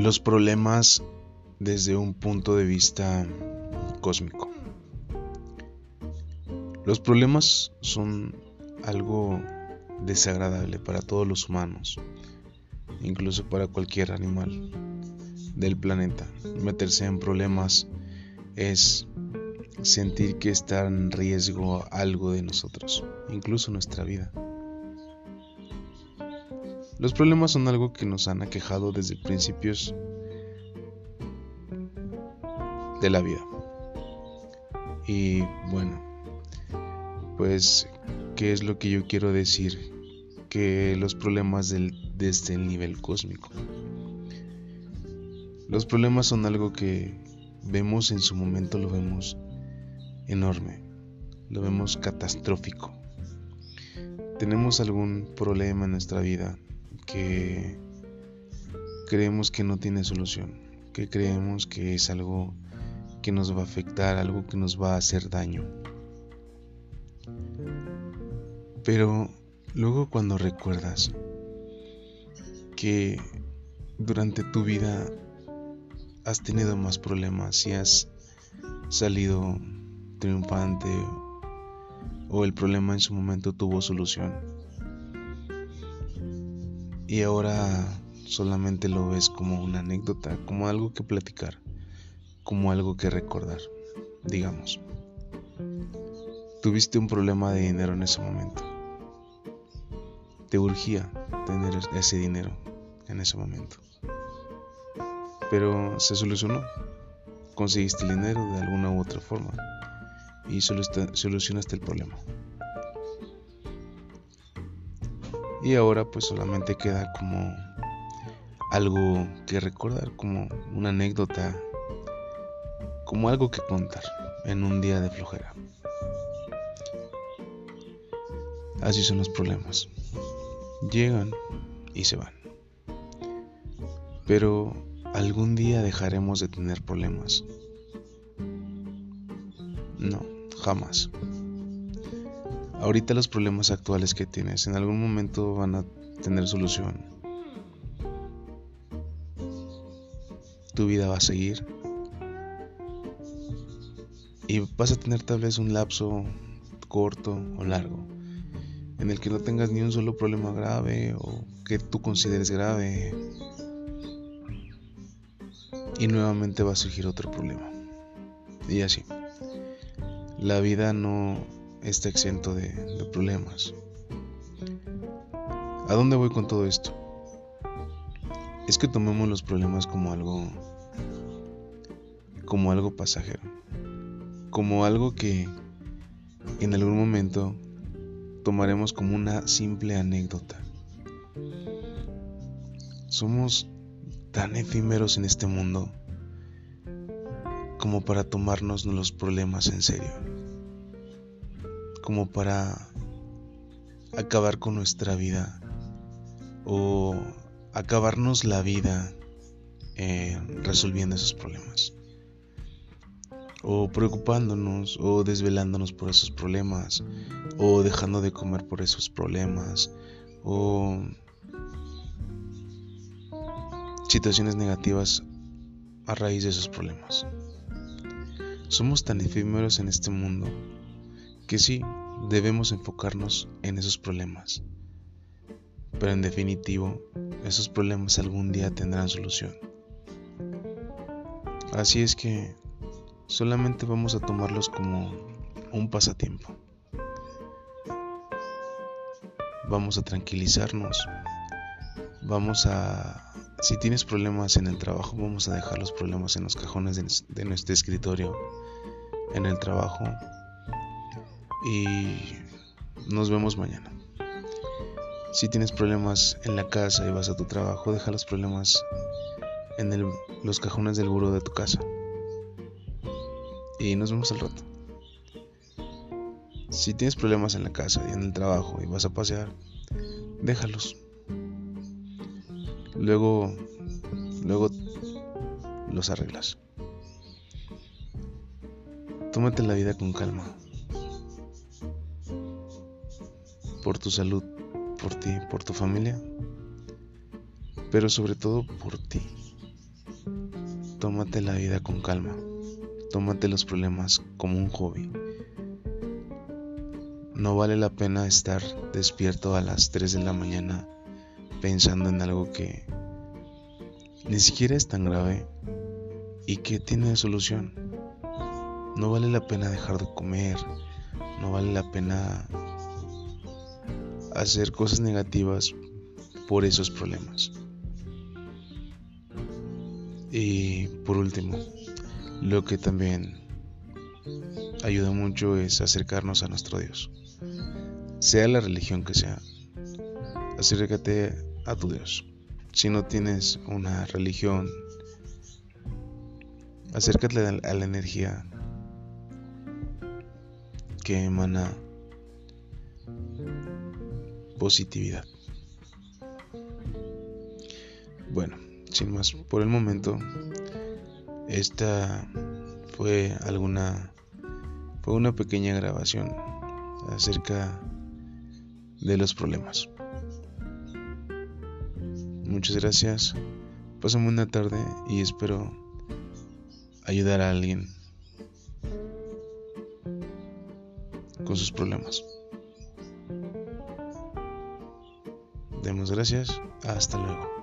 Los problemas desde un punto de vista cósmico. Los problemas son algo desagradable para todos los humanos, incluso para cualquier animal del planeta. Meterse en problemas es sentir que está en riesgo algo de nosotros, incluso nuestra vida. Los problemas son algo que nos han aquejado desde principios de la vida. Y bueno, pues, ¿qué es lo que yo quiero decir? Que los problemas desde el nivel cósmico. Los problemas son algo que vemos en su momento, lo vemos enorme, lo vemos catastrófico. Tenemos algún problema en nuestra vida que creemos que no tiene solución, que creemos que es algo que nos va a afectar, algo que nos va a hacer daño. Pero luego cuando recuerdas que durante tu vida has tenido más problemas y has salido triunfante o el problema en su momento tuvo solución, y ahora solamente lo ves como una anécdota, como algo que platicar, como algo que recordar, digamos. Tuviste un problema de dinero en ese momento. Te urgía tener ese dinero en ese momento. Pero se solucionó. Conseguiste el dinero de alguna u otra forma y solucionaste el problema. Y ahora pues solamente queda como algo que recordar, como una anécdota, como algo que contar en un día de flojera. Así son los problemas. Llegan y se van. Pero algún día dejaremos de tener problemas. No, jamás. Ahorita los problemas actuales que tienes en algún momento van a tener solución. Tu vida va a seguir. Y vas a tener tal vez un lapso corto o largo en el que no tengas ni un solo problema grave o que tú consideres grave. Y nuevamente va a surgir otro problema. Y así. La vida no está exento de, problemas. ¿A dónde voy con todo esto? Es que tomemos los problemas como algo como algo pasajero, como algo que en algún momento tomaremos como una simple anécdota. Somos tan efímeros en este mundo como para tomarnos los problemas en serio como para acabar con nuestra vida o acabarnos la vida eh, resolviendo esos problemas o preocupándonos o desvelándonos por esos problemas o dejando de comer por esos problemas o situaciones negativas a raíz de esos problemas. Somos tan efímeros en este mundo que sí, debemos enfocarnos en esos problemas. Pero en definitivo, esos problemas algún día tendrán solución. Así es que solamente vamos a tomarlos como un pasatiempo. Vamos a tranquilizarnos. Vamos a... Si tienes problemas en el trabajo, vamos a dejar los problemas en los cajones de, de nuestro escritorio, en el trabajo, y nos vemos mañana. Si tienes problemas en la casa y vas a tu trabajo, deja los problemas en los cajones del buró de tu casa. Y nos vemos al rato. Si tienes problemas en la casa y en el trabajo y vas a pasear, déjalos. Luego, luego los arreglas. Tómate la vida con calma. Por tu salud, por ti, por tu familia, pero sobre todo por ti. tómate la vida con calma. Tómate los problemas como un hobby. No vale la pena estar despierto a las 3 de la mañana pensando en algo que ni siquiera es tan grave y que tiene solución. No vale la pena dejar de comer, no vale la pena hacer cosas negativas por esos problemas. Y por último, lo que también ayuda mucho es acercarnos a nuestro Dios. Sea la religión que sea, acércate a tu Dios. Si no tienes una religión, acércate a la energía que emana positividad. Bueno, sin más por el momento, esta fue alguna fue una pequeña grabación acerca de los problemas. Muchas gracias. Pasen buena tarde y espero ayudar a alguien con sus problemas. Demos gracias. Hasta luego.